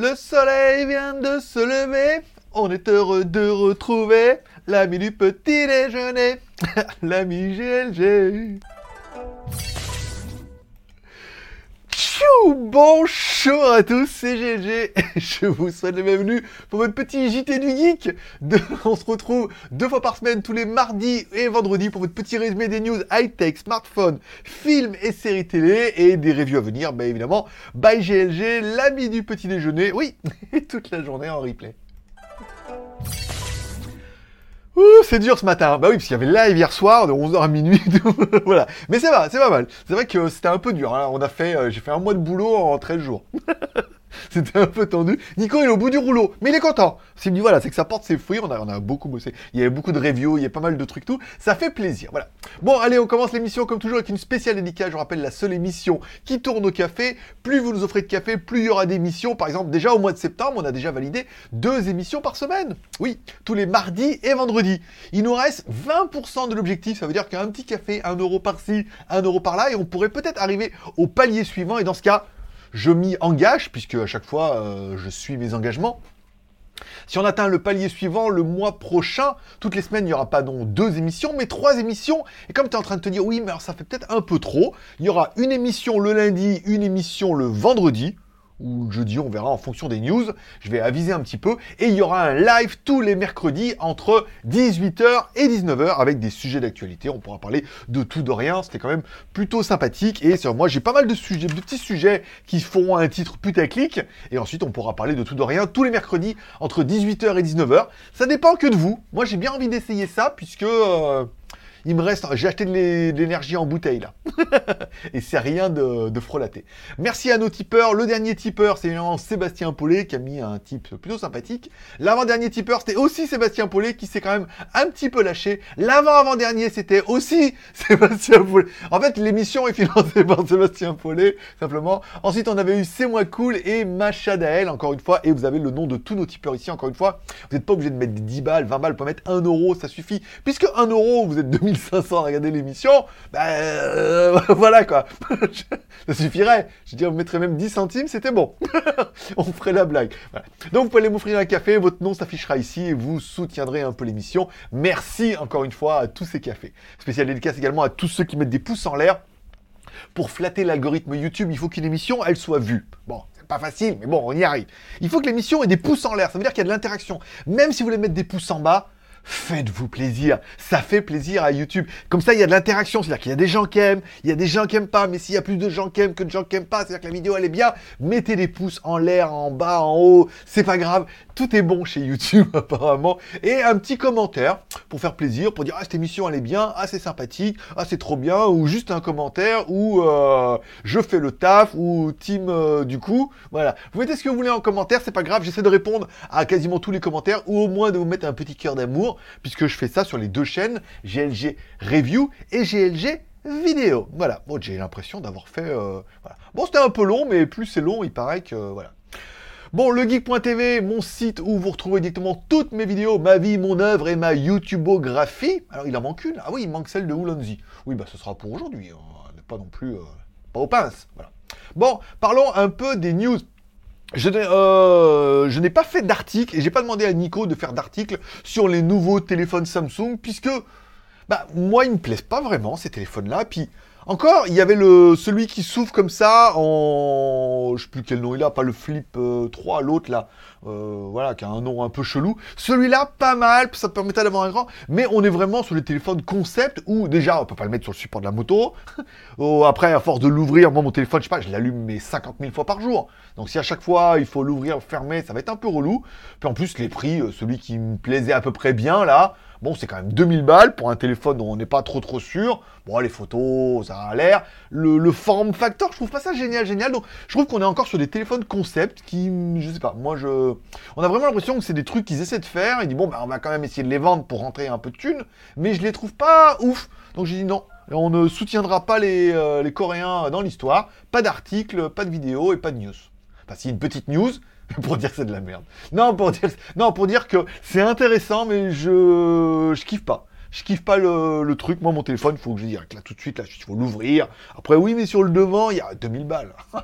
Le soleil vient de se lever. On est heureux de retrouver l'ami du petit déjeuner, l'ami GLG. Bonjour à tous, c'est GLG et je vous souhaite la bienvenue pour votre petit JT du Geek. On se retrouve deux fois par semaine, tous les mardis et vendredis pour votre petit résumé des news high-tech, smartphones, films et séries télé et des reviews à venir, bah évidemment, by GLG, l'ami du petit déjeuner, oui, et toute la journée en replay. Ouh, c'est dur ce matin. Bah oui, parce qu'il y avait live hier soir de 11h à minuit. voilà. Mais c'est va, c'est pas mal. C'est vrai que c'était un peu dur. hein. On a fait, euh, j'ai fait un mois de boulot en 13 jours. C'était un peu tendu. Nico, il est au bout du rouleau, mais il est content. S'il me dit, voilà, c'est que ça porte ses fruits. On a, a beaucoup bossé. Il y avait beaucoup de reviews, il y a pas mal de trucs, tout. Ça fait plaisir. Voilà. Bon, allez, on commence l'émission comme toujours avec une spéciale dédicace. Je rappelle la seule émission qui tourne au café. Plus vous nous offrez de café, plus il y aura d'émissions. Par exemple, déjà au mois de septembre, on a déjà validé deux émissions par semaine. Oui, tous les mardis et vendredis. Il nous reste 20% de l'objectif. Ça veut dire qu'un petit café, un euro par-ci, un euro par-là, et on pourrait peut-être arriver au palier suivant. Et dans ce cas, je m'y engage, puisque à chaque fois, euh, je suis mes engagements. Si on atteint le palier suivant le mois prochain, toutes les semaines, il n'y aura pas donc deux émissions, mais trois émissions. Et comme tu es en train de te dire, oui, mais alors ça fait peut-être un peu trop, il y aura une émission le lundi, une émission le vendredi, ou jeudi, on verra en fonction des news. Je vais aviser un petit peu. Et il y aura un live tous les mercredis entre 18h et 19h avec des sujets d'actualité. On pourra parler de tout, de rien. C'était quand même plutôt sympathique. Et sur moi, j'ai pas mal de sujets, de petits sujets qui feront un titre putaclic. Et ensuite, on pourra parler de tout, de rien tous les mercredis entre 18h et 19h. Ça dépend que de vous. Moi, j'ai bien envie d'essayer ça puisque... euh, il me reste, j'ai acheté de l'é- de l'énergie en bouteille là. Et c'est rien de, frelaté. Merci à nos tipeurs. Le dernier tipeur, c'est évidemment Sébastien Paulet qui a mis un type plutôt sympathique. L'avant-dernier tipeur, c'était aussi Sébastien Paulet qui s'est quand même un petit peu lâché. L'avant-avant-dernier, c'était aussi Sébastien Paulet. En fait, l'émission est financée par Sébastien Paulet, simplement. Ensuite, on avait eu C'est moi cool et Macha Dael, encore une fois. Et vous avez le nom de tous nos tipeurs ici, encore une fois. Vous n'êtes pas obligé de mettre des 10 balles, 20 balles, vous pouvez mettre 1 euro, ça suffit. Puisque 1 euro, vous êtes 2500 à regarder l'émission, bah euh, voilà quoi. ça suffirait. Je veux dire, mettrez même 10 centimes, c'était bon. On ferait la blague. Donc vous pouvez aller m'offrir un café, votre nom s'affichera ici et vous soutiendrez un peu l'émission. Merci encore une fois à tous ces cafés. Spécial dédicace également à tous ceux qui mettent des pouces en l'air. Pour flatter l'algorithme YouTube, il faut qu'une émission, elle soit vue. Bon, pas facile, mais bon, on y arrive. Il faut que l'émission ait des pouces en l'air, ça veut dire qu'il y a de l'interaction. Même si vous voulez mettre des pouces en bas, faites-vous plaisir. Ça fait plaisir à YouTube. Comme ça, il y a de l'interaction, c'est-à-dire qu'il y a des gens qui aiment, il y a des gens qui aiment pas, mais s'il y a plus de gens qui aiment que de gens qui aiment pas, c'est-à-dire que la vidéo, elle est bien, mettez des pouces en l'air, en bas, en haut, c'est pas grave. Tout est bon chez YouTube, apparemment. Et un petit commentaire pour faire plaisir, pour dire, ah, cette émission, elle est bien, ah, c'est sympathique, ah, c'est trop bien, ou juste un commentaire, ou euh, je fais le taf, ou team euh, du coup. Voilà. Vous mettez ce que vous voulez en commentaire, c'est pas grave, j'essaie de répondre à quasiment tous les commentaires, ou au moins de vous mettre un petit cœur d'amour, puisque je fais ça sur les deux chaînes, GLG Review et GLG Vidéo. Voilà. Bon, j'ai l'impression d'avoir fait. euh, voilà. Bon, c'était un peu long, mais plus c'est long, il paraît que. voilà. Bon, legeek.tv, mon site où vous retrouvez directement toutes mes vidéos, ma vie, mon œuvre et ma YouTubeographie. Alors, il en manque une. Ah oui, il manque celle de Oulonzi. Oui, bah, ce sera pour aujourd'hui. hein. Pas non plus. euh, pas aux pinces. Voilà. Bon, parlons un peu des news. Je n'ai, euh, je n'ai pas fait d'article et j'ai pas demandé à Nico de faire d'article sur les nouveaux téléphones Samsung puisque bah, moi, ils me plaisent pas vraiment, ces téléphones-là. Puis, encore, il y avait le, celui qui s'ouvre comme ça en... Je sais plus quel nom il a, pas le Flip euh, 3, l'autre là. Euh, voilà, qui a un nom un peu chelou. Celui-là, pas mal, ça permettait d'avoir un grand. Mais on est vraiment sur les téléphones concept où, déjà, on peut pas le mettre sur le support de la moto. Oh, après, à force de l'ouvrir, moi, mon téléphone, je sais pas, je l'allume mais 50 000 fois par jour. Donc, si à chaque fois, il faut l'ouvrir, fermer, ça va être un peu relou. Puis en plus, les prix, euh, celui qui me plaisait à peu près bien, là, Bon, c'est quand même 2000 balles pour un téléphone dont on n'est pas trop trop sûr. Bon, les photos, ça a l'air. Le, form factor, je trouve pas ça génial, génial. Donc, je trouve qu'on est encore sur des téléphones concept qui, je sais pas, moi je. On a vraiment l'impression que c'est des trucs qu'ils essaient de faire. Ils disent, bon, bah, on va quand même essayer de les vendre pour rentrer un peu de thunes. Mais je les trouve pas ouf. Donc, j'ai dit non. On ne soutiendra pas les, euh, les Coréens dans l'histoire. Pas d'article, pas de vidéo et pas de news. Enfin, si, une petite news, pour dire que c'est de la merde. Non, pour dire, non, pour dire que c'est intéressant, mais je, je kiffe pas. je kiffe pas le, truc. Moi, mon téléphone, il faut que je dise là tout de suite, là, il faut l'ouvrir. Après, oui, mais sur le devant, il y a 2000 balles.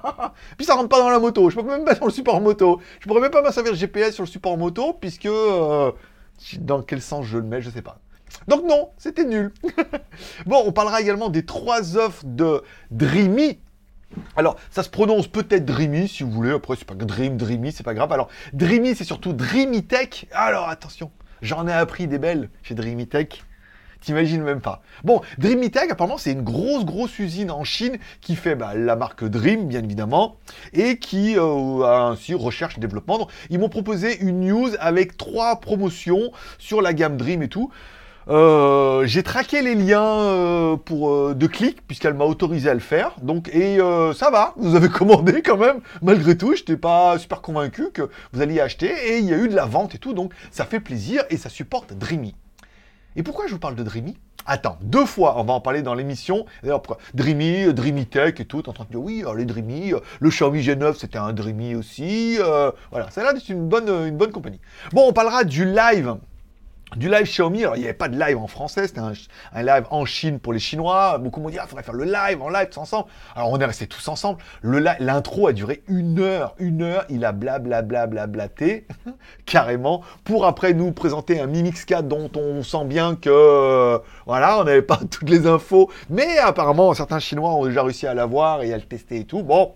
Puis ça rentre pas dans la moto. Je peux même pas sur le support moto. Je pourrais même pas me servir de GPS sur le support moto, puisque euh, dans quel sens je le mets, je sais pas. Donc non, c'était nul. bon, on parlera également des trois offres de Dreamy. Alors, ça se prononce peut-être Dreamy, si vous voulez. Après, c'est pas Dream, Dreamy, c'est pas grave. Alors, Dreamy, c'est surtout Dreamy Tech. Alors, attention, j'en ai appris des belles chez Dreamy Tech. T'imagines même pas. Bon, Dreamy Tech, apparemment, c'est une grosse, grosse usine en Chine qui fait bah, la marque Dream, bien évidemment, et qui euh, a ainsi recherche et développement. Ils m'ont proposé une news avec trois promotions sur la gamme Dream et tout. Euh, j'ai traqué les liens euh, pour euh, de clics puisqu'elle m'a autorisé à le faire. Donc et ça va, vous avez commandé quand même. Malgré tout, je n'étais pas super convaincu que vous alliez acheter et il y a eu de la vente et tout. Donc ça fait plaisir et ça supporte Dreamy. Et pourquoi je vous parle de Dreamy? Attends, deux fois, on va en parler dans l'émission. D'ailleurs, pourquoi Dreamy, Dreamy Tech et tout, en train de dire oui, les Dreamy, le Xiaomi G9 c'était un Dreamy aussi. voilà, l'air d'être une bonne, une bonne compagnie. Bon, on parlera du live du live Xiaomi. Alors, il n'y avait pas de live en français, c'était un, live en Chine pour les Chinois. Beaucoup m'ont dit, ah, faudrait faire le live en live tous ensemble. Alors, on est restés tous ensemble. L'intro a duré une heure. Une heure, il a blablabla blaté, carrément, pour après nous présenter un Mi Mix 4 dont on sent bien que, voilà, on n'avait pas toutes les infos. Mais apparemment, certains Chinois ont déjà réussi à l'avoir et à le tester et tout. Bon,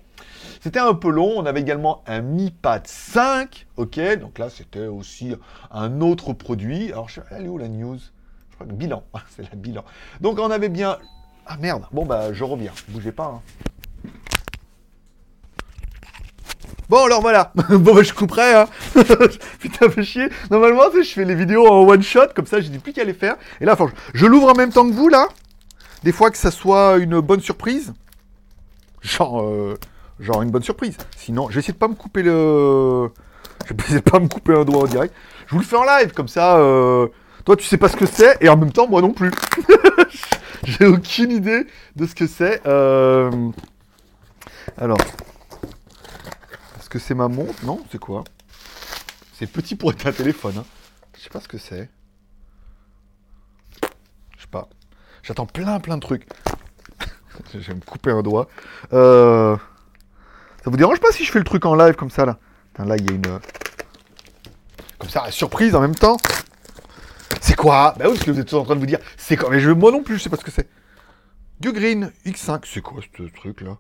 c'était un peu long. On avait également un Mi Pad 5. Ok, donc là, c'était aussi un autre produit. Alors, elle est où la news? Je crois que bilan. C'est la bilan. Donc, on avait bien. Ah merde. Bon, bah, je reviens. Bougez pas. Hein. Bon alors voilà, bon bah, je couperai hein. Putain fais chier. Normalement je fais les vidéos en one shot, comme ça je dis plus qu'à les faire. Et là, je l'ouvre en même temps que vous là. Des fois que ça soit une bonne surprise. Genre, euh, genre une bonne surprise. Sinon, je vais essayer de pas me couper le. Je vais pas me couper un doigt en direct. Je vous le fais en live, comme ça. Euh, toi, tu sais pas ce que c'est, et en même temps, moi non plus. J'ai aucune idée de ce que c'est. Euh, alors. Est-ce que c'est ma montre? Non, c'est quoi? C'est petit pour être un téléphone. Hein. Je sais pas ce que c'est. Je sais pas. J'attends plein plein de trucs. je vais me couper un doigt. Euh... Ça vous dérange pas si je fais le truc en live comme ça là? Là, il y a une. Comme ça, surprise en même temps. C'est quoi? Bah oui, parce que vous êtes tous en train de vous dire, c'est quoi? Mais je, moi non plus, je sais pas ce que c'est. Green X5, c'est quoi ce truc là?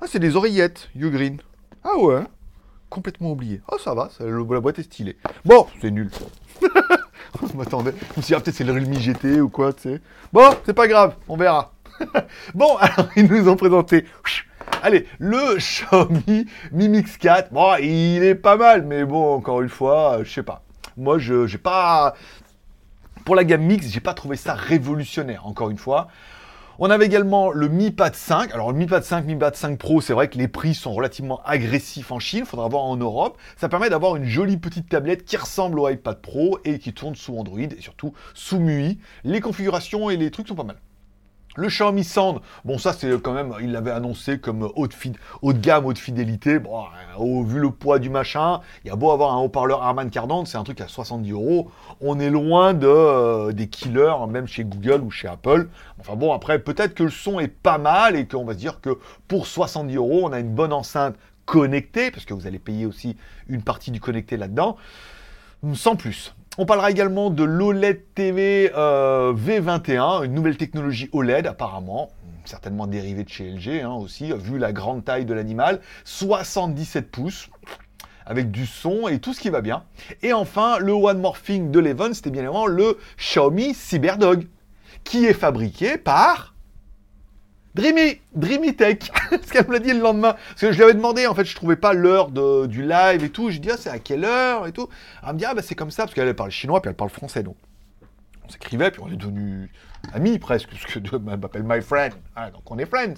Ah, c'est des oreillettes, Green. Ah ouais Complètement oublié. Oh, ça va, la boîte est stylée. Bon, c'est nul. On m'attendait. Je me suis dit, ah, peut-être c'est le Realme GT ou quoi, tu sais. Bon, c'est pas grave, on verra. bon, alors, ils nous ont présenté Allez, le Xiaomi Mi Mix 4, bon, il est pas mal, mais bon, encore une fois, euh, je sais pas. Moi, je j'ai pas... Pour la gamme Mix, j'ai pas trouvé ça révolutionnaire, encore une fois. On avait également le Mi Pad 5. Alors le Mi Pad 5, Mi Pad 5 Pro, c'est vrai que les prix sont relativement agressifs en Chine. Faudra voir en Europe. Ça permet d'avoir une jolie petite tablette qui ressemble au iPad Pro et qui tourne sous Android et surtout sous MUI. Les configurations et les trucs sont pas mal. Le Xiaomi Sound, bon ça c'est quand même, il l'avait annoncé comme haut de gamme, haute fidélité. Bon, au, vu le poids du machin, il y a beau avoir un haut-parleur Harman Kardon, c'est un truc à 70 euros. On est loin de, euh, des killers, même chez Google ou chez Apple. Enfin bon, après peut-être que le son est pas mal et qu'on va se dire que pour 70 euros, on a une bonne enceinte connectée, parce que vous allez payer aussi une partie du connecté là-dedans, sans plus. On parlera également de l'OLED TV euh, V21, une nouvelle technologie OLED apparemment, certainement dérivée de chez LG hein, aussi, vu la grande taille de l'animal, 77 pouces avec du son et tout ce qui va bien. Et enfin, le One Morphing de l'Even, c'était bien évidemment le Xiaomi CyberDog, qui est fabriqué par Dreamy, Dreamy Tech, ce qu'elle me l'a dit le lendemain. Parce que je lui avais demandé, en fait, je trouvais pas l'heure du live et tout. Je dis, ah, c'est à quelle heure et tout. Elle me dit, ah, bah, c'est comme ça, parce qu'elle parle chinois, puis elle parle français, donc. On s'écrivait, puis on est devenus amis presque, parce que elle m'appelle my friend, ah, donc on est friends.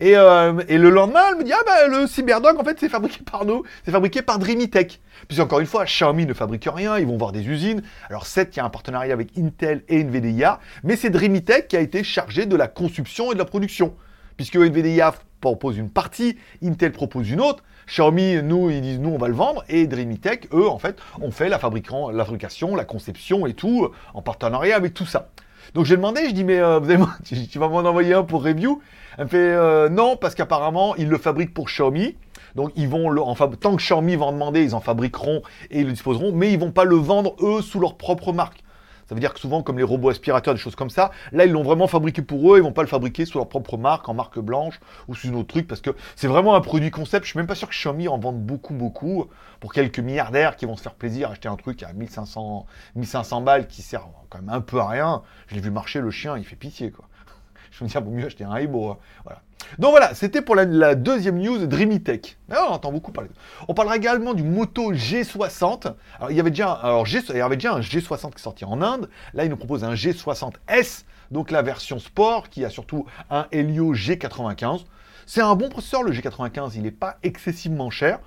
Et, euh, et, le lendemain, elle me dit, ah bah le Cyberdog, en fait, c'est fabriqué par nous, c'est fabriqué par Dreamy Tech. Puis encore une fois, Xiaomi ne fabrique rien, ils vont voir des usines. Alors certes, il y a un partenariat avec Intel et NVIDIA, mais c'est Dreamy Tech qui a été chargé de la conception et de la production puisque NVIDIA propose une partie, Intel propose une autre. Xiaomi, nous, ils disent nous on va le vendre et Dreamitech, eux, en fait, on fait la, fabrication, la fabrication, la conception et tout en partenariat avec tout ça. Donc j'ai demandé, je dis mais euh, vous tu vas m'en envoyer un pour review Elle me fait euh, non parce qu'apparemment ils le fabriquent pour Xiaomi. Donc ils vont le, enfin, tant que Xiaomi va en demander, ils en fabriqueront et ils le disposeront, mais ils vont pas le vendre eux sous leur propre marque. Ça veut dire que souvent, comme les robots aspirateurs, des choses comme ça, là, ils l'ont vraiment fabriqué pour eux, ils vont pas le fabriquer sous leur propre marque, en marque blanche ou sous un autre truc, parce que c'est vraiment un produit concept. Je suis même pas sûr que Xiaomi en vende beaucoup, beaucoup, pour quelques milliardaires qui vont se faire plaisir, acheter un truc à 1500, 1500 balles qui sert quand même un peu à rien. Je l'ai vu marcher, le chien, il fait pitié, quoi. Je me dis, vaut mieux acheter un Aibo. Hein. Voilà. Donc voilà, c'était pour la, deuxième news Dreamitech. Ah, on entend beaucoup parler. On parlera également du Moto G60. Alors il y avait déjà, un G60 qui est en Inde. Là, il nous propose un G60S, donc la version sport, qui a surtout un Helio G95. C'est un bon processeur, le G95, il n'est pas excessivement cher.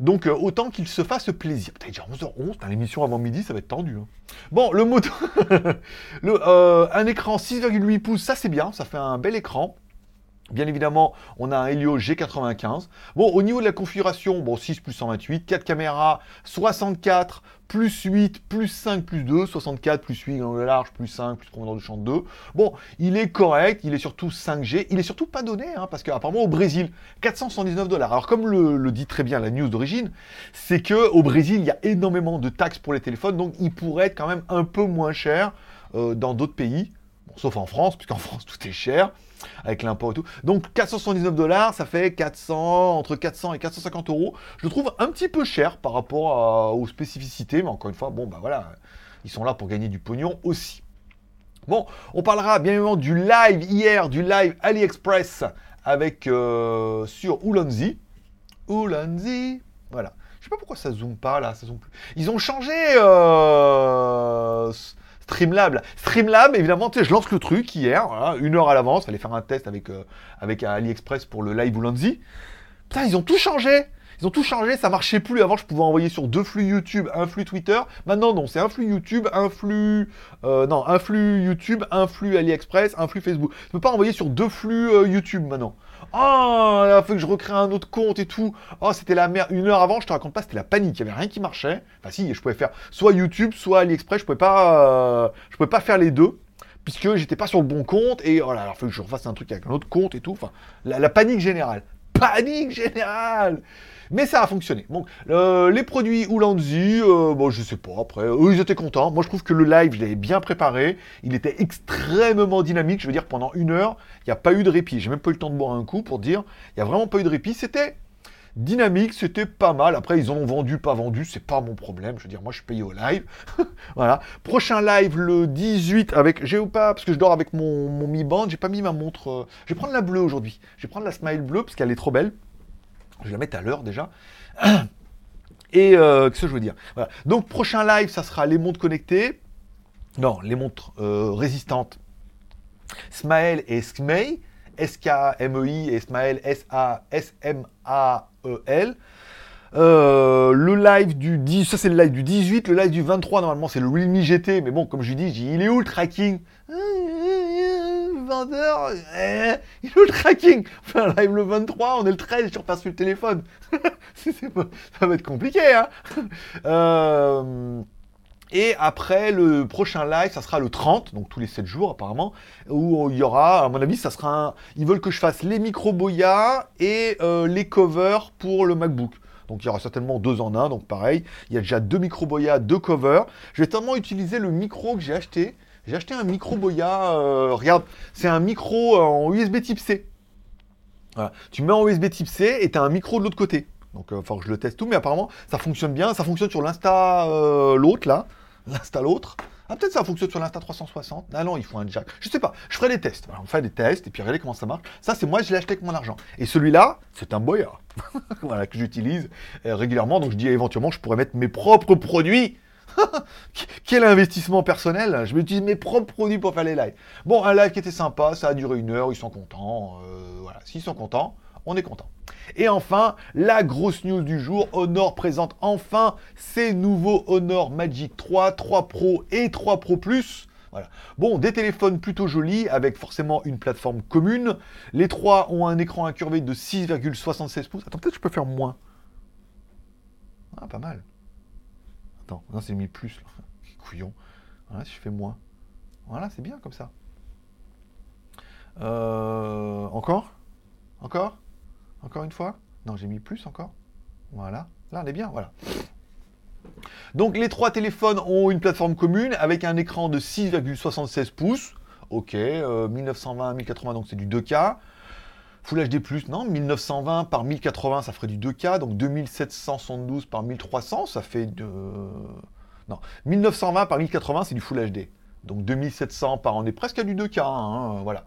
Donc euh, autant qu'il se fasse plaisir. Putain, déjà 11h11, l'émission avant midi, ça va être tendu. Hein. Bon, le moto... euh, un écran 6,8 pouces, ça c'est bien, ça fait un bel écran. Bien évidemment, on a un Helio G95. Bon, au niveau de la configuration, bon, 6 plus 128, 4 caméras, 64, plus 8, plus 5, plus 2, 64, plus 8 dans le large, plus 5, plus profondeur de champ 2. Bon, il est correct, il est surtout 5G, il est surtout pas donné, hein, parce qu'apparemment au Brésil, 479 dollars. Alors comme le, dit très bien la news d'origine, c'est que au Brésil, il y a énormément de taxes pour les téléphones, donc il pourrait être quand même un peu moins cher euh, dans d'autres pays, sauf en France, puisqu'en France tout est cher avec l'impôt et tout. Donc 479 dollars, ça fait 400, entre 400 et 450 euros. Je trouve un petit peu cher par rapport aux spécificités, mais encore une fois, bon bah voilà, ils sont là pour gagner du pognon aussi. Bon, on parlera bien évidemment du live hier, du live AliExpress avec euh, sur Ulanzi. Ulanzi, voilà. Je sais pas pourquoi ça zoome pas là, ça zoome plus. Ils ont changé euh, Streamlab. Streamlab, évidemment, tu sais, je lance le truc hier, une heure à l'avance, fallait faire un test avec, euh, AliExpress pour le live Ulanzi. Putain, ils ont tout changé ils ont tout changé, ça marchait plus. Avant, je pouvais envoyer sur deux flux YouTube, un flux Twitter. Maintenant, non, c'est un flux YouTube, un flux. Euh, non, un flux YouTube, un flux AliExpress, un flux Facebook. Je peux pas envoyer sur deux flux euh, YouTube maintenant. Oh, il fallu que je recrée un autre compte et tout. Oh, c'était la merde. Une heure avant, je te raconte pas, c'était la panique. Il y avait rien qui marchait. Enfin, si, je pouvais faire soit YouTube, soit AliExpress. Je pouvais pas, euh, pouvais pas faire les deux puisque j'étais pas sur le bon compte et voilà, alors il faut que je refasse un truc avec un autre compte et tout. La panique générale. Panique générale mais ça a fonctionné. Donc, les produits Ulanzi, euh, bon, je sais pas, après, eux, ils étaient contents. Moi, je trouve que le live, je l'avais bien préparé. Il était extrêmement dynamique. Je veux dire, pendant une heure, il n'y a pas eu de répit. J'ai même pas eu le temps de boire un coup pour dire, il n'y a vraiment pas eu de répit. C'était dynamique, c'était pas mal. Après, ils ont vendu, pas vendu, c'est pas mon problème. Je veux dire, moi, je suis payé au live. voilà. Prochain live le 18 avec. J'ai ou pas, parce que je dors avec mon, mon Mi Band, j'ai pas mis ma montre. Euh, je vais prendre la bleue aujourd'hui. Je vais prendre la Smile bleue parce qu'elle est trop belle. Je vais la mettre à l'heure déjà. Et euh, qu'est-ce que je veux dire? Donc, prochain live, ça sera les montres connectées. Non, les montres euh, résistantes. Smael et Smei. S-K-M-E-I et Smael S-A-S-M-A-E-L. Euh, le live du 10, ça c'est le live du 18, le live du 23, normalement c'est le Realme GT, mais bon, comme je lui dis, il est où le tracking vendeur, eh, il est le tracking. Live le 23, on est le 13, je repasse sur le téléphone. ça va être compliqué, hein. Euh, et après, le prochain live, ça sera le 30, donc tous les 7 jours apparemment, où il y aura, à mon avis, ça sera un... Ils veulent que je fasse les micro boya et euh, les covers pour le MacBook. Donc il y aura certainement deux en un, donc pareil, il y a déjà deux micro boya, deux covers. Je vais tellement utiliser le micro que j'ai acheté j'ai acheté un micro Boya. Euh, regarde, c'est un micro en USB type C. Tu mets en USB type C et tu as un micro de l'autre côté. Donc, il euh, faut que je le teste tout, mais apparemment, ça fonctionne bien. Ça fonctionne sur l'Insta euh, l'autre, là. L'Insta l'autre. Ah, peut-être ça fonctionne sur l'Insta 360. Ah non, il faut un jack. Je sais pas. Je ferai des tests. on fait des tests et puis regardez comment ça marche. Ça, c'est moi, je l'ai acheté avec mon argent. Et celui-là, c'est un Boya. voilà, que j'utilise régulièrement. Donc, je dis éventuellement, je pourrais mettre mes propres produits Quel investissement personnel Je m'utilise mes propres produits pour faire les lives. Bon, un live qui était sympa, ça a duré une heure, ils sont contents. Euh, voilà, s'ils sont contents, on est content. Et enfin, la grosse news du jour, Honor présente enfin ses nouveaux Honor Magic 3, 3 Pro et 3 Pro Plus. Voilà. Bon, des téléphones plutôt jolis, avec forcément une plateforme commune. Les trois ont un écran incurvé de 6,76 pouces. Attends, peut-être que je peux faire moins. Ah, pas mal. Non, c'est mis plus, là. Couillon. Voilà, si je fais moins. Voilà, c'est bien comme ça. Euh, encore? Encore? Encore une fois? Non, j'ai mis plus encore. Voilà. Là, on est bien, voilà. Donc les trois téléphones ont une plateforme commune avec un écran de 6,76 pouces. Ok, 1920 1080 donc c'est du 2K. Full HD+, non, 1920 par 1080 ça ferait du 2K, donc 2772 par 1300 ça fait de... Non, 1920 par 1080 c'est du Full HD. Donc 2700 par, on est presque à du 2K, hein, voilà.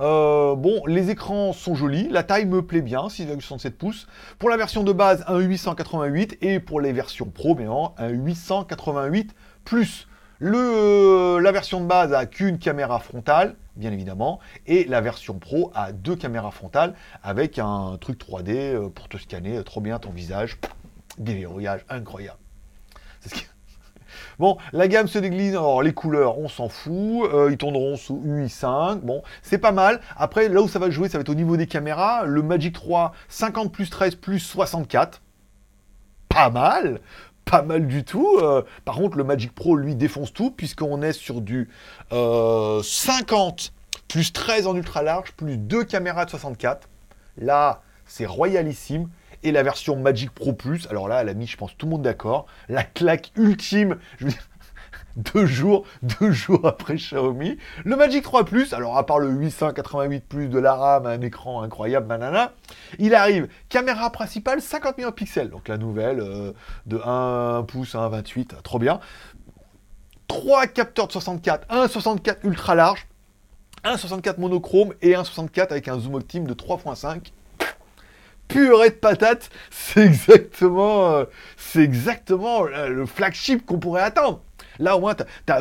Euh, bon, les écrans sont jolis, la taille me plaît bien, 6,67 pouces. Pour la version de base, un 888 et pour les versions Pro, bien un 888 plus. Le, la version de base a qu'une caméra frontale, bien évidemment, et la version Pro a deux caméras frontales avec un truc 3D euh, pour te scanner trop bien ton visage. Déverrouillage incroyable. Bon, la gamme se déglise, alors les couleurs, on s'en fout, euh, ils tourneront sous UI5, bon, c'est pas mal. Après, là où ça va jouer, ça va être au niveau des caméras, le Magic 3, 50 plus 13 plus 64, pas mal, pas mal du tout. Euh, par contre, le Magic Pro, lui, défonce tout, puisqu'on est sur du 50 euh, plus 13 en ultra large, plus 2 caméras de 64. Là, c'est royalissime et la version Magic Pro Plus. Alors là, elle a mis, je pense, tout le monde d'accord. La claque ultime, deux jours, deux jours après Xiaomi. Le Magic 3 Plus, alors à part le 888 Plus de la RAM, un écran incroyable, banana, il arrive. Caméra principale, 50 millions de pixels. Donc la nouvelle, euh, de 1 pouce à 1,28, trop bien. Trois capteurs de 64, un 64 ultra large, un 64 monochrome et un 64 avec un zoom optime de 3.5 purée de patates, c'est exactement, euh, c'est exactement euh, le flagship qu'on pourrait attendre. Là, au moins,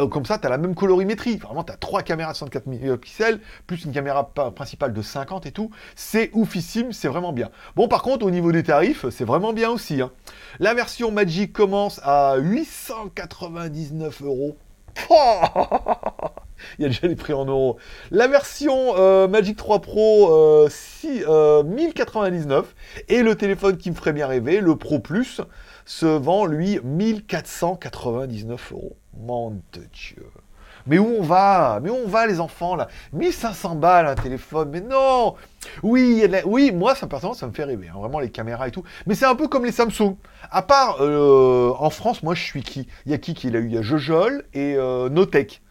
comme ça, tu as la même colorimétrie. Vraiment, tu as trois caméras de 64 pixels, plus une caméra principale de 50 et tout. C'est oufissime, c'est vraiment bien. Bon, par contre, au niveau des tarifs, c'est vraiment bien aussi. Hein. La version Magic commence à 899 euros. Il y a déjà les prix en euros. La version euh, Magic 3 Pro, 1099. Euh, et le téléphone qui me ferait bien rêver, le Pro Plus, se vend, lui, 1499 euros. Mon Dieu. Mais où on va? Mais où on va, les enfants, là? 1500 balles, un téléphone, mais non Oui, oui moi, ça, personnellement, ça me fait rêver, hein, vraiment, les caméras et tout. Mais c'est un peu comme les Samsung. À part, euh, en France, moi, je suis qui? Il y a qui qui l'a eu? Il y a Jojol et euh, Notech.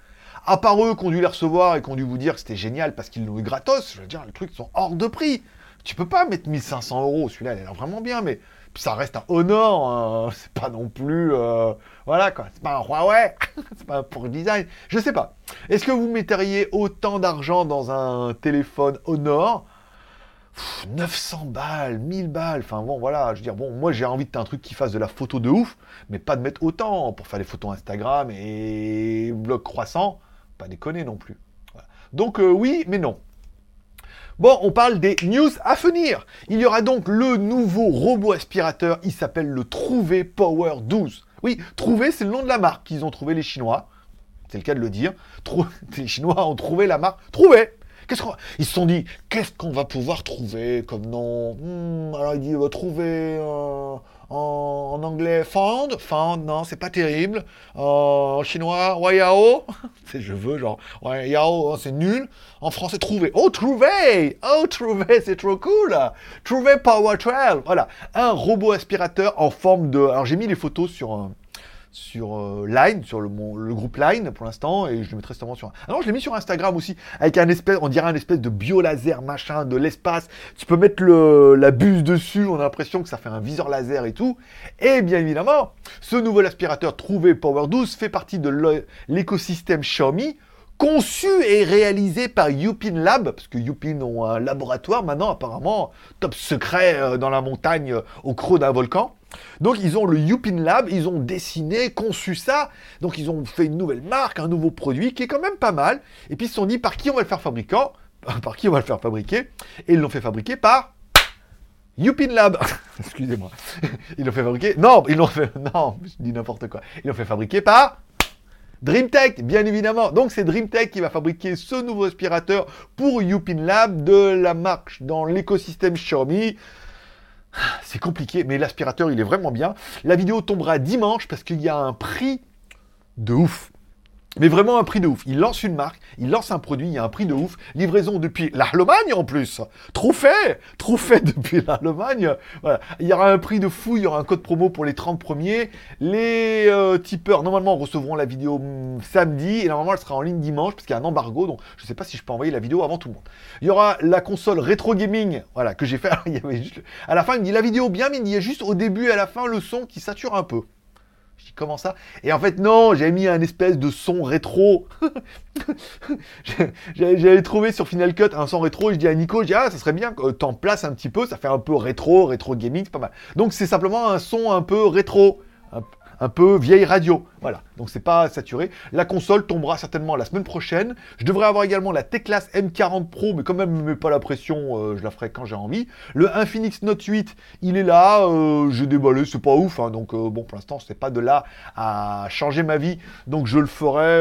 À part eux qui ont dû les recevoir et qui ont dû vous dire que c'était génial parce qu'ils l'ont eu gratos, je veux dire, les trucs sont hors de prix. Tu peux pas mettre 1500 euros, celui-là, il a l'air vraiment bien, mais ça reste un Honor, hein. c'est pas non plus... Euh, voilà quoi, c'est pas un Huawei, c'est pas pour design, je sais pas. Est-ce que vous metteriez autant d'argent dans un téléphone Honor? 900 balles, 1000 balles, enfin bon voilà, je veux dire, bon, moi j'ai envie de un truc qui fasse de la photo de ouf, mais pas de mettre autant pour faire des photos Instagram et blog croissant, pas déconner non plus. Donc euh, oui, mais non. Bon, on parle des news à venir. Il y aura donc le nouveau robot aspirateur, il s'appelle le Trouvé Power 12. Oui, Trouvé, c'est le nom de la marque qu'ils ont trouvé les Chinois. C'est le cas de le dire. les Chinois ont trouvé la marque. Trouvé Qu'est-ce qu'on... Ils se sont dit, qu'est-ce qu'on va pouvoir trouver comme nom? Hmm, Alors il dit, va trouver en, anglais found, found, non, c'est pas terrible. en chinois, wayao, c'est je veux, genre, wayao, c'est nul. En français, trouver. Oh, trouver Oh, trouver, c'est trop cool Trouver Power 12 Voilà, un robot aspirateur en forme de... Alors j'ai mis les photos sur sur euh, Line, sur le, groupe Line pour l'instant, et je le mettrai sûrement sur. Ah non, je l'ai mis sur Instagram aussi, avec un espèce, on dirait un espèce de bio-laser machin de l'espace. Tu peux mettre la buse dessus, on a l'impression que ça fait un viseur laser et tout. Et bien évidemment, ce nouvel aspirateur trouvé Power 12 fait partie de l'écosystème Xiaomi conçu et réalisé par Yupin Lab, parce que Yupin ont un laboratoire maintenant apparemment top secret euh, dans la montagne euh, au creux d'un volcan. Donc ils ont le Yupin Lab, ils ont dessiné, conçu ça, donc ils ont fait une nouvelle marque, un nouveau produit qui est quand même pas mal, et puis ils se sont dit par qui on va le faire fabriquer, par qui on va le faire fabriquer, et ils l'ont fait fabriquer par Yupin Lab. Excusez-moi. Ils l'ont fait fabriquer. Non, ils l'ont fait. Non, je dis n'importe quoi. Ils l'ont fait fabriquer par DreamTech, bien évidemment. Donc c'est DreamTech qui va fabriquer ce nouveau aspirateur pour Yupin Lab de la marque dans l'écosystème Xiaomi. C'est compliqué, mais l'aspirateur, il est vraiment bien. La vidéo tombera dimanche parce qu'il y a un prix de ouf. Mais vraiment un prix de ouf. Il lance une marque, il lance un produit, il y a un prix de ouf. Livraison depuis l'Allemagne en plus. Trop fait Trop fait depuis l'Allemagne. Voilà. Il y aura un prix de fou, il y aura un code promo pour les 30 premiers. Les euh, tipeurs, normalement, recevront la vidéo mm, samedi et normalement, elle sera en ligne dimanche parce qu'il y a un embargo. Donc, je ne sais pas si je peux envoyer la vidéo avant tout le monde. Il y aura la console rétro gaming, voilà, que j'ai fait. il y avait juste... À la fin, il me dit la vidéo bien, mais il y a juste au début et à la fin le son qui sature un peu. Comment ça Et en fait non, j'ai mis un espèce de son rétro. J'avais trouvé sur Final Cut un son rétro je dis à Nico, je dis ah ça serait bien que t'en places un petit peu, ça fait un peu rétro, rétro gaming, c'est pas mal. Donc c'est simplement un son un peu rétro, un peu vieille radio. Voilà, donc c'est pas saturé. La console tombera certainement la semaine prochaine. Je devrais avoir également la T-Class M40 Pro, mais quand même, ne mets pas la pression, euh, je la ferai quand j'ai envie. Le Infinix Note 8, il est là, euh, j'ai déballé, c'est pas ouf, hein, donc euh, bon, pour l'instant, c'est pas de là à changer ma vie, donc je le ferai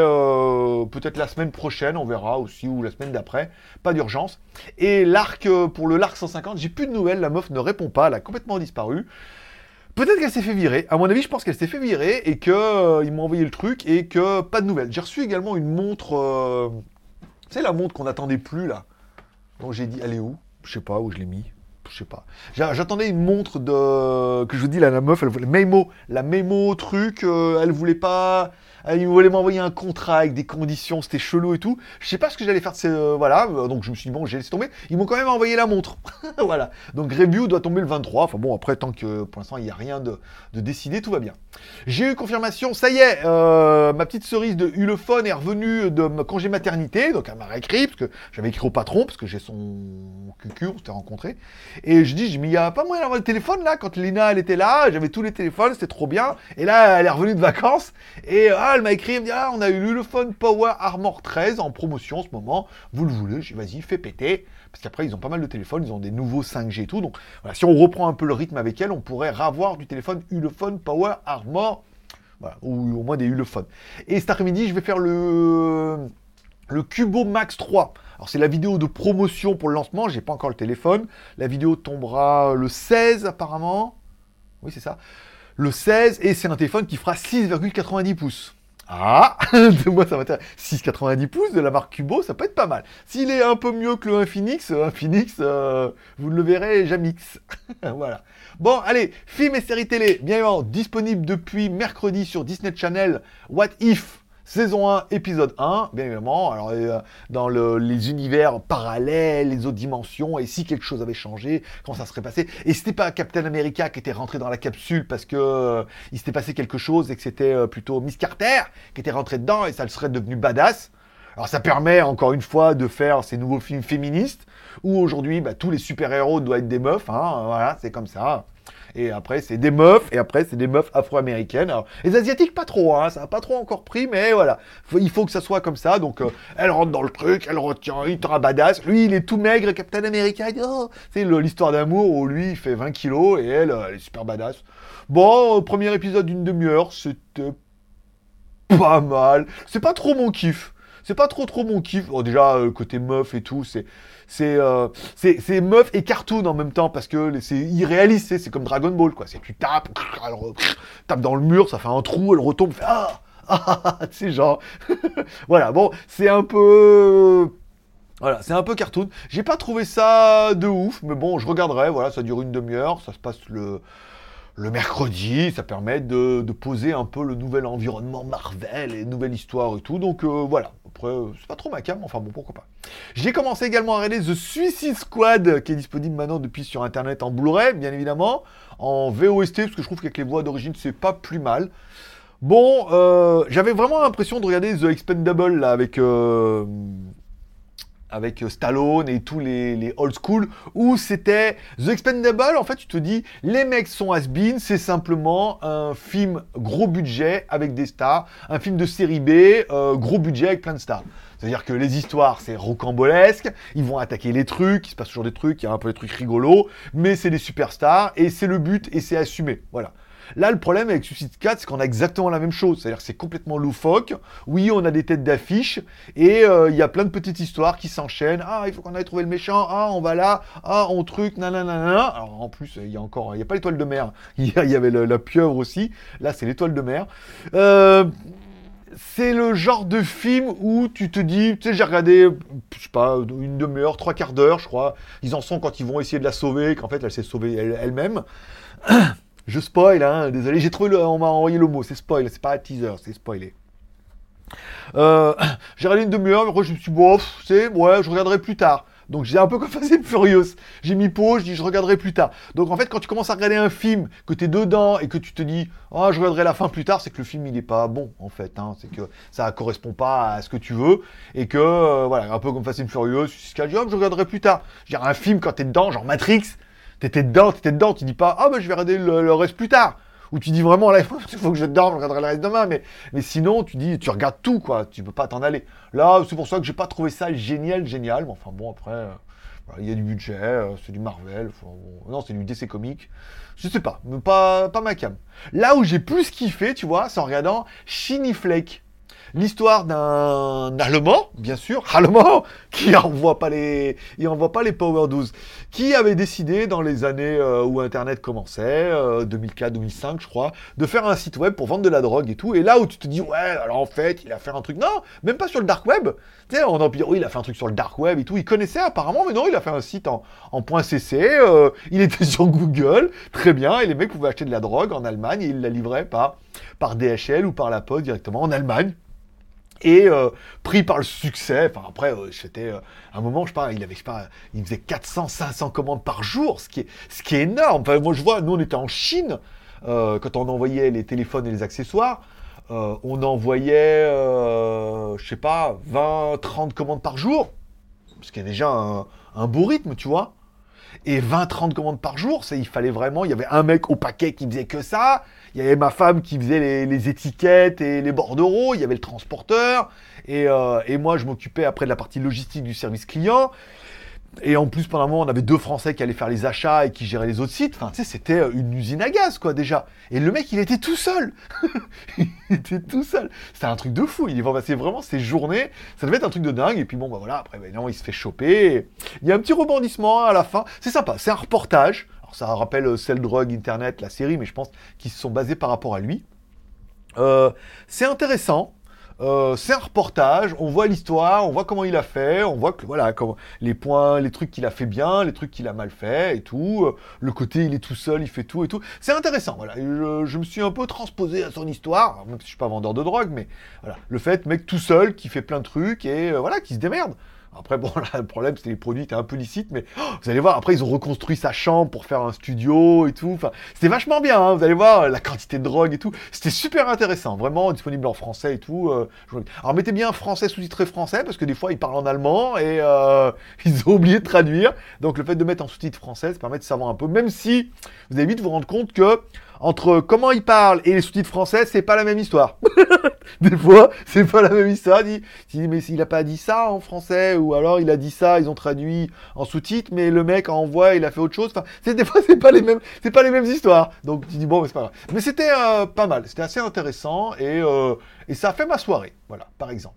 peut-être la semaine prochaine, on verra aussi, ou la semaine d'après, pas d'urgence. Et l'arc, pour le l'arc 150, j'ai plus de nouvelles, la meuf ne répond pas, elle a complètement disparu. Peut-être qu'elle s'est fait virer. À mon avis, je pense qu'elle s'est fait virer et qu'ils euh, m'ont envoyé le truc et que pas de nouvelles. J'ai reçu également une montre. Euh, c'est la montre qu'on n'attendait plus là. Donc j'ai dit, elle est où? Je sais pas où je l'ai mis. Je sais pas. J'attendais une montre de. Que je vous dis, la meuf, elle voulait. Memo. La Memo truc, euh, elle voulait pas. Euh, il voulait m'envoyer un contrat avec des conditions, c'était chelou et tout. Je sais pas ce que j'allais faire de ces. Euh, voilà, euh, donc je me suis dit, bon, j'ai laissé tomber. Ils m'ont quand même envoyé la montre. voilà. Donc review doit tomber le 23. Enfin bon, après, tant que pour l'instant, il n'y a rien de, décidé, tout va bien. J'ai eu confirmation, ça y est, ma petite cerise de Ulefone est revenue de congé maternité. Donc elle m'a réécrit, parce que j'avais écrit au patron, parce que j'ai son cucu, on s'était rencontré. Et je dis, mais il n'y a pas moyen d'avoir le téléphone là. Quand Lina, elle était là, j'avais tous les téléphones, c'était trop bien. Et là, elle est revenue de vacances. Et ah, elle m'a écrit, ah, on a eu l'Ulefone Power Armor 13 en promotion en ce moment. Vous le voulez Je vas-y, fais péter. Parce qu'après, ils ont pas mal de téléphones, ils ont des nouveaux 5G et tout. Donc, voilà, si on reprend un peu le rythme avec elle, on pourrait ravoir du téléphone Ulefone Power Armor. Ou au moins des Ulefone. Et cet après-midi, je vais faire le, le Cubo Max 3. Alors, c'est la vidéo de promotion pour le lancement. J'ai pas encore le téléphone. La vidéo tombera le 16, apparemment. Oui, c'est ça le 16, et c'est un téléphone qui fera 6,90 pouces. Ah, moi ça m'intéresse. 6,90 pouces de la marque Cubo, ça peut être pas mal. S'il est un peu mieux que le Infinix, Infinix, euh, vous le verrez, Jamix. voilà. Bon, allez, films et séries télé, bien évidemment, disponible depuis mercredi sur Disney Channel. What If? Saison 1, épisode 1, bien évidemment. Alors, euh, dans les univers parallèles, les autres dimensions, et si quelque chose avait changé, comment ça serait passé? Et c'était pas Captain America qui était rentré dans la capsule parce que euh, il s'était passé quelque chose et que c'était euh, plutôt Miss Carter qui était rentrée dedans et ça le serait devenu badass. Alors, ça permet encore une fois de faire ces nouveaux films féministes où aujourd'hui, bah, tous les super-héros doivent être des meufs. Hein, voilà, c'est comme ça. Et après, c'est des meufs, et après, c'est des meufs afro-américaines. les Asiatiques, pas trop, hein, ça n'a pas trop encore pris, mais voilà. il faut que ça soit comme ça. Donc, euh, elle rentre dans le truc, elle retient, il badass. Lui, il est tout maigre, Captain America. Oh. C'est l'histoire d'amour où lui, il fait 20 kilos, et elle, elle est super badass. Bon, euh, premier épisode d'une demi-heure, c'était pas mal. C'est pas trop mon kiff. C'est pas trop trop mon kiff. Déjà, euh, côté meuf et tout, c'est euh, c'est c'est meuf et cartoon en même temps parce que c'est irréaliste, c'est comme Dragon Ball quoi. C'est tu tapes, tape dans le mur, ça fait un trou, elle retombe, fait ah ah, c'est genre voilà bon c'est un peu voilà, c'est un peu cartoon. J'ai pas trouvé ça de ouf, mais bon, je regarderai. Voilà, ça dure une demi-heure, ça se passe le, le mercredi, ça permet de, poser un peu le nouvel environnement Marvel et nouvelle histoire et tout. Donc euh, voilà, après, c'est pas trop ma cam, enfin bon, pourquoi pas. J'ai commencé également à regarder The Suicide Squad, qui est disponible maintenant depuis sur internet en Blu-ray, bien évidemment, en VOST, parce que je trouve qu'avec les voix d'origine, c'est pas plus mal. Bon, euh, j'avais vraiment l'impression de regarder The Expendable là, avec. Euh, avec euh, Stallone et tous les, old school, où c'était The Expendable, en fait, tu te dis, les mecs sont has-been, c'est simplement un film gros budget avec des stars, un film de série B, euh, gros budget avec plein de stars. C'est-à-dire que les histoires, c'est rocambolesque, ils vont attaquer les trucs, il se passe toujours des trucs, il y a un peu des trucs rigolos, mais c'est des superstars, et c'est le but, et c'est assumé. Voilà. Là, le problème avec Suicide 4, c'est qu'on a exactement la même chose. C'est-à-dire que c'est complètement loufoque. Oui, on a des têtes d'affiche. Et euh, il y a plein de petites histoires qui s'enchaînent. Ah, il faut qu'on aille trouver le méchant. Ah, on va là. Ah, on truc. Nanana. Alors, en plus, il y a encore. Il n'y a pas l'étoile de mer. Il y, avait la pieuvre aussi. Là, c'est l'étoile de mer. Euh c'est le genre de film où tu te dis, tu sais, j'ai regardé, je sais pas, une demi-heure, trois quarts d'heure, je crois. Ils en sont quand ils vont essayer de la sauver, qu'en fait, elle s'est sauvée elle-même. je spoil, hein, désolé, j'ai trouvé le, on m'a envoyé le mot, c'est spoil, c'est pas un teaser, c'est spoilé. Euh, j'ai regardé une demi-heure, mais après je me suis dit, bon, c'est, ouais, je regarderai plus tard. Donc j'ai un peu comme Fast Furious. J'ai mis pause, je dis je regarderai plus tard. Donc en fait, quand tu commences à regarder un film, que tu es dedans et que tu te dis oh, je regarderai la fin plus tard, c'est que le film il est pas bon en fait. Hein. C'est que ça correspond pas à ce que tu veux et que euh, voilà, un peu comme Fast Furious, je dis je regarderai plus tard. Je veux un film quand tu es dedans, genre Matrix, t'étais dedans, t'étais dedans, tu dis pas ah ben je vais regarder le reste plus tard. Où tu dis vraiment, là, il faut que je dorme, je regarderai le reste demain, mais, mais sinon, tu dis, tu regardes tout, quoi, tu peux pas t'en aller. Là, c'est pour ça que j'ai pas trouvé ça génial, génial, mais enfin bon, après, euh, il y a du budget, euh, c'est du Marvel, non, c'est du DC Comics, je sais pas, mais pas, pas ma cam. Là où j'ai plus kiffé, tu vois, c'est en regardant Shiny Flake l'histoire d'un Allemand, bien sûr, Allemand, qui envoie pas les, il envoie pas les Power 12, qui avait décidé dans les années euh, où Internet commençait, 2004-2005 euh, je crois, de faire un site web pour vendre de la drogue et tout. Et là où tu te dis ouais, alors en fait, il a fait un truc, non, même pas sur le dark web. Tu sais, on a oui, il a fait un truc sur le dark web et tout. Il connaissait apparemment, mais non, il a fait un site en, en .cc. Euh, il était sur Google, très bien. Et les mecs pouvaient acheter de la drogue en Allemagne et il la livrait par par DHL ou par la poste directement en Allemagne et euh, pris par le succès. Enfin après, euh, c'était euh, un moment, je sais pas, il avait, je sais pas, il faisait 400, 500 commandes par jour, ce qui est, ce qui est énorme. Enfin, moi je vois, nous on était en Chine quand on envoyait les téléphones et les accessoires. on envoyait, je sais pas, 20, 30 commandes par jour, ce qui est déjà un, un beau rythme, tu vois. Et 20, 30 commandes par jour, il fallait vraiment, il y avait un mec au paquet qui faisait que ça, il y avait ma femme qui faisait les, étiquettes et les bordereaux, il y avait le transporteur, et, euh, et moi je m'occupais après de la partie logistique du service client. Et en plus, pendant un moment, on avait deux Français qui allaient faire les achats et qui géraient les autres sites. Enfin, tu sais, c'était euh, une usine à gaz, quoi, déjà. Et le mec, il était tout seul. il était tout seul. C'était un truc de fou. Il passé vraiment ses journées. Ça devait être un truc de dingue. Et puis, bon, bah voilà, après, non, il se fait choper. Il y a un petit rebondissement à la fin. C'est sympa. C'est un reportage ça rappelle euh, Cell Drug Internet, la série, mais je pense qu'ils se sont basés par rapport à lui. Euh, c'est intéressant. Euh, c'est un reportage, on voit l'histoire, on voit comment il a fait, on voit que voilà les points, les trucs qu'il a fait bien, les trucs qu'il a mal fait et tout. Le côté il est tout seul, il fait tout et tout. C'est intéressant. Voilà, je, me suis un peu transposé à son histoire, même si je suis pas vendeur de drogue, mais voilà, le fait mec tout seul qui fait plein de trucs et voilà qui se démerde. Après, bon, là, le problème, c'est que les produits étaient un peu licites, mais oh, vous allez voir, après, ils ont reconstruit sa chambre pour faire un studio et tout. Enfin, c'était vachement bien, hein, vous allez voir, la quantité de drogue et tout. C'était super intéressant, vraiment disponible en français et tout. Euh, alors, mettez bien français sous-titré français, parce que des fois, ils parlent en allemand et euh, ils ont oublié de traduire. Donc, le fait de mettre en sous-titre français, ça permet de savoir un peu, même si vous allez vite vous rendre compte que entre comment il parle et les sous-titres français, c'est pas la même histoire. Des fois, c'est pas la même histoire. Il dit, mais s'il a pas dit ça en français, ou alors il a dit ça, ils ont traduit en sous-titres, mais le mec envoie, il a fait autre chose. Enfin, des fois, c'est pas les mêmes, c'est pas les mêmes histoires. Donc tu dis bon, mais c'est pas grave. Mais c'était euh, pas mal, c'était assez intéressant et euh, et ça a fait ma soirée. Voilà, par exemple.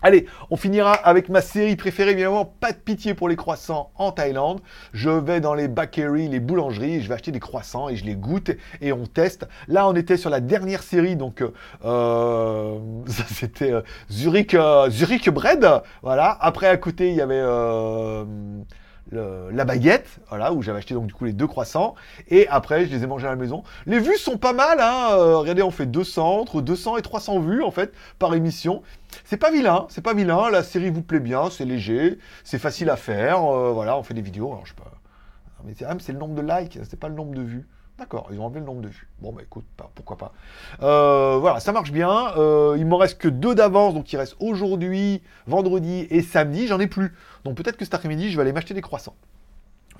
Allez, on finira avec ma série préférée, évidemment, pas de pitié pour les croissants en Thaïlande. Je vais dans les bakeries, les boulangeries, je vais acheter des croissants et je les goûte et on teste. Là, on était sur la dernière série, donc euh, ça c'était euh, Zurich, euh, Zurich Bread. Voilà. Après, à côté, il y avait la baguette, voilà, où j'avais acheté donc du coup les deux croissants. Et après, je les ai mangés à la maison. Les vues sont pas mal, hein. Euh, regardez, on fait 200, entre 200 et 300 vues en fait par émission. C'est pas vilain, c'est pas vilain. La série vous plaît bien, c'est léger, c'est facile à faire. Euh, voilà, on fait des vidéos. Alors je sais pas. Mais c'est ah, le nombre de likes, c'est pas le nombre de vues. D'accord, ils ont enlevé le nombre de vues. Bon, bah écoute, pourquoi pas. Euh, voilà, ça marche bien. Euh, il m'en reste que deux d'avance, donc il reste aujourd'hui, vendredi et samedi. J'en ai plus. Donc peut-être que cet après-midi, je vais aller m'acheter des croissants.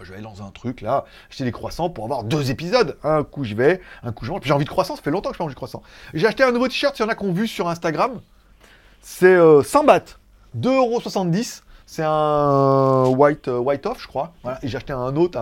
Je vais aller dans un truc là, acheter des croissants pour avoir deux épisodes. Un coup je vais, un coup je mange. J'ai envie de croissants, ça fait longtemps que je mange du croissant. J'ai acheté un nouveau t-shirt, il y en a qui ont vu sur Instagram. C'est euh, 100 bahts, 2,70€. C'est un white, euh, white off, je crois. Et j'ai acheté un autre,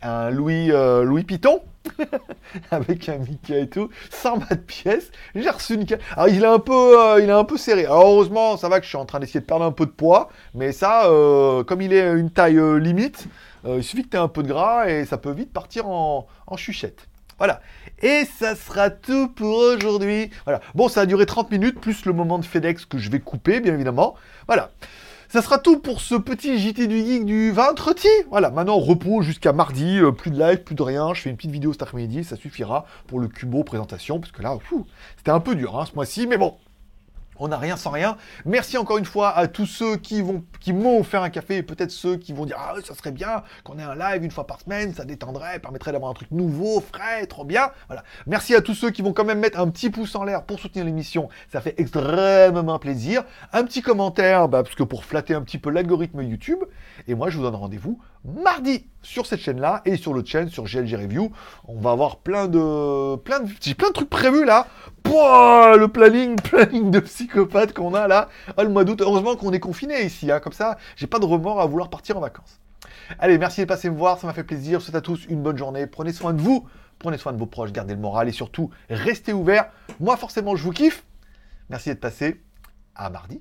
un, Louis, euh, Louis Piton. avec un Mickey et tout, 100 de pièces. J'ai reçu une Alors il est un peu, euh, il est un peu serré. Heureusement, ça va que je suis en train d'essayer de perdre un peu de poids, mais ça, euh, comme il est une taille euh, limite, il suffit que tu aies un peu de gras et ça peut vite partir en, en chuchette. Voilà. Et ça sera tout pour aujourd'hui. Voilà. Bon, ça a duré 30 minutes, plus le moment de FedEx que je vais couper, bien évidemment. Voilà. Ça sera tout pour ce petit JT du Geek du vendredi. Voilà, maintenant repos jusqu'à mardi, euh, plus de live, plus de rien. Je fais une petite vidéo cet après-midi, ça suffira pour le Cubo présentation, parce que là, c'était un peu dur hein, ce mois-ci, mais bon, on n'a rien sans rien. Merci encore une fois à tous ceux qui vont, qui m'ont offert un café et peut-être ceux qui vont dire ah ça serait bien qu'on ait un live une fois par semaine, ça détendrait, permettrait d'avoir un truc nouveau, frais, trop bien. Voilà. Merci à tous ceux qui vont quand même mettre un petit pouce en l'air pour soutenir l'émission, ça fait extrêmement plaisir. Un petit commentaire, bah, parce que pour flatter un petit peu l'algorithme YouTube. Et moi je vous donne rendez-vous mardi sur cette chaîne-là et sur l'autre chaîne, sur GLG Review. On va avoir plein de, plein de, j'ai plein de trucs prévus là. Pouah, le planning, planning de psychopathe qu'on a là. Oh, le mois d'août. Heureusement qu'on est confiné ici, hein. comme ça, j'ai pas de remords à vouloir partir en vacances. Allez, merci de passer me voir, ça m'a fait plaisir. Je souhaite à tous une bonne journée. Prenez soin de vous, prenez soin de vos proches, gardez le moral et surtout, restez ouverts. Moi, forcément, je vous kiffe. Merci d'être passé. À mardi.